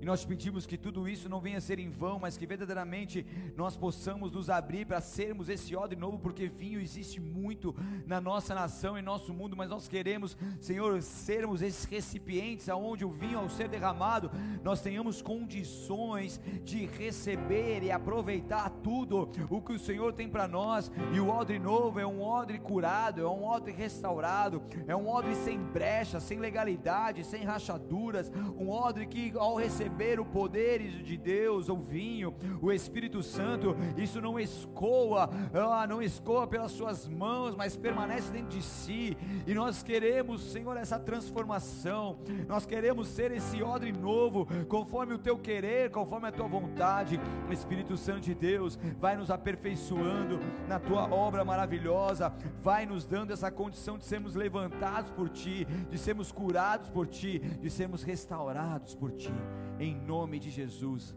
E nós pedimos que tudo isso não venha a ser em vão, mas que verdadeiramente nós possamos nos abrir para sermos esse odre novo, porque vinho existe muito na nossa nação e nosso mundo, mas nós queremos, Senhor, sermos esses recipientes aonde o vinho ao ser derramado, nós tenhamos condições de receber e aproveitar tudo o que o Senhor tem para nós. E o odre novo é um odre curado, é um odre restaurado, é um odre sem brecha, sem legalidade, sem rachaduras, um odre que ao receber receber o poder de Deus, o vinho, o Espírito Santo, isso não escoa, ah, não escoa pelas suas mãos, mas permanece dentro de si. E nós queremos, Senhor, essa transformação. Nós queremos ser esse odre novo, conforme o teu querer, conforme a tua vontade. O Espírito Santo de Deus vai nos aperfeiçoando na tua obra maravilhosa, vai nos dando essa condição de sermos levantados por ti, de sermos curados por ti, de sermos restaurados por ti em nome de Jesus.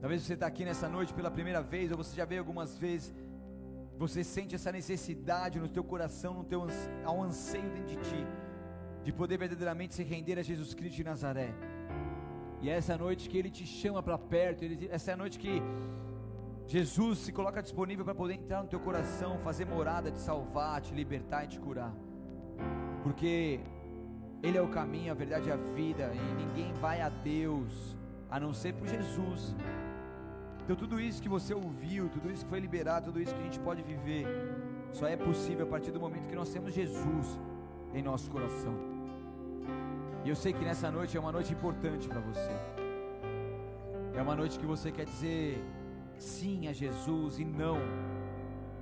Talvez você está aqui nessa noite pela primeira vez, ou você já veio algumas vezes. Você sente essa necessidade no teu coração, no teu ao anseio dentro de ti, de poder verdadeiramente se render a Jesus Cristo de Nazaré. E é essa noite que Ele te chama para perto, ele, essa é a noite que Jesus se coloca disponível para poder entrar no teu coração, fazer morada, te salvar, te libertar e te curar. Porque ele é o caminho, a verdade e a vida, e ninguém vai a Deus a não ser por Jesus. Então, tudo isso que você ouviu, tudo isso que foi liberado, tudo isso que a gente pode viver, só é possível a partir do momento que nós temos Jesus em nosso coração. E eu sei que nessa noite é uma noite importante para você. É uma noite que você quer dizer sim a Jesus e não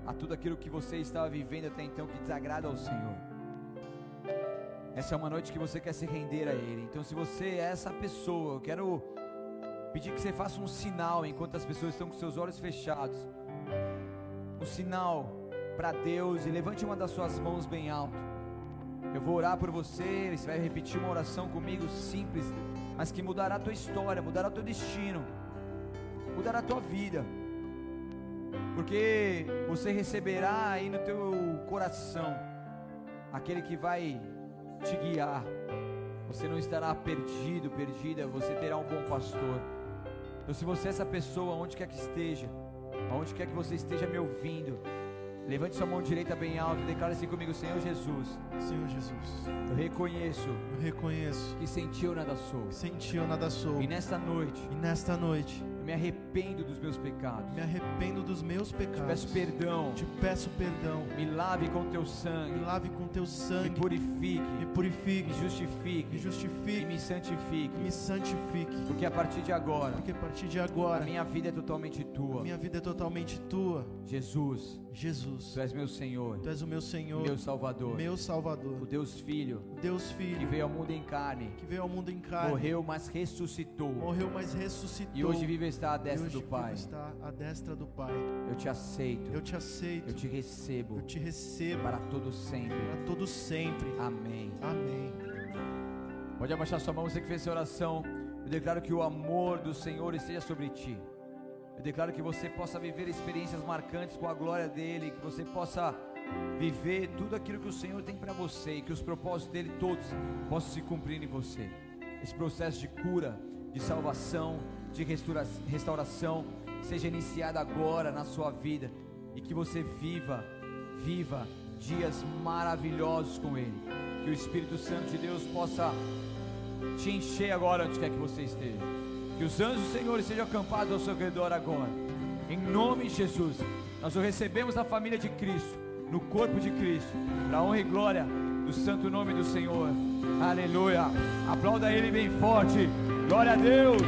a tudo aquilo que você estava vivendo até então que desagrada ao Senhor. Essa é uma noite que você quer se render a Ele. Então, se você é essa pessoa, eu quero pedir que você faça um sinal enquanto as pessoas estão com seus olhos fechados. Um sinal para Deus e levante uma das suas mãos bem alto. Eu vou orar por você, você vai repetir uma oração comigo simples, mas que mudará a tua história, mudará o teu destino, mudará a tua vida. Porque você receberá aí no teu coração aquele que vai te guiar. Você não estará perdido, perdida, você terá um bom pastor. Então, se você é essa pessoa, onde quer que esteja, aonde quer que você esteja me ouvindo, levante sua mão direita bem alta e declare assim comigo, Senhor Jesus. Senhor Jesus. Eu reconheço. Eu reconheço que sem ti eu nada sou. Sem ti eu nada sou. E nesta noite. E nesta noite eu me arrependo dos meus pecados. Me arrependo dos meus pecados. Te peço perdão. Te peço perdão. Me lave com teu sangue. Me lave com teu sangue. Me purifique. Me purifique. Me justifique. Me justifique. E me santifique. Me santifique. Porque a partir de agora. Porque a partir de agora. A minha vida é totalmente tua. A minha vida é totalmente tua. Jesus. Jesus. Tu és meu Senhor. Tu és o meu Senhor. Meu Salvador. Meu Salvador. O Deus Filho. O Deus Filho. Que veio ao mundo em carne. Que veio ao mundo em carne. Morreu, mas ressuscitou. Morreu, mas ressuscitou. E hoje vive está à destra do Pai. Está à destra do Pai. Eu te aceito. Eu te aceito. Eu te recebo. Eu te recebo para todo sempre. Para todo sempre. Amém. Amém. Pode abaixar sua mão, você que fez essa oração. Eu declaro que o amor do Senhor esteja sobre ti. Eu declaro que você possa viver experiências marcantes com a glória dele, que você possa viver tudo aquilo que o Senhor tem para você e que os propósitos dele todos possam se cumprir em você. Esse processo de cura, de salvação, de restaura- restauração seja iniciado agora na sua vida e que você viva, viva dias maravilhosos com ele. Que o Espírito Santo de Deus possa te encher agora onde quer que você esteja. Que os anjos do Senhor estejam acampados ao seu redor agora. Em nome de Jesus, nós o recebemos na família de Cristo, no corpo de Cristo, para honra e glória do santo nome do Senhor. Aleluia. Aplauda ele bem forte. Glória a Deus.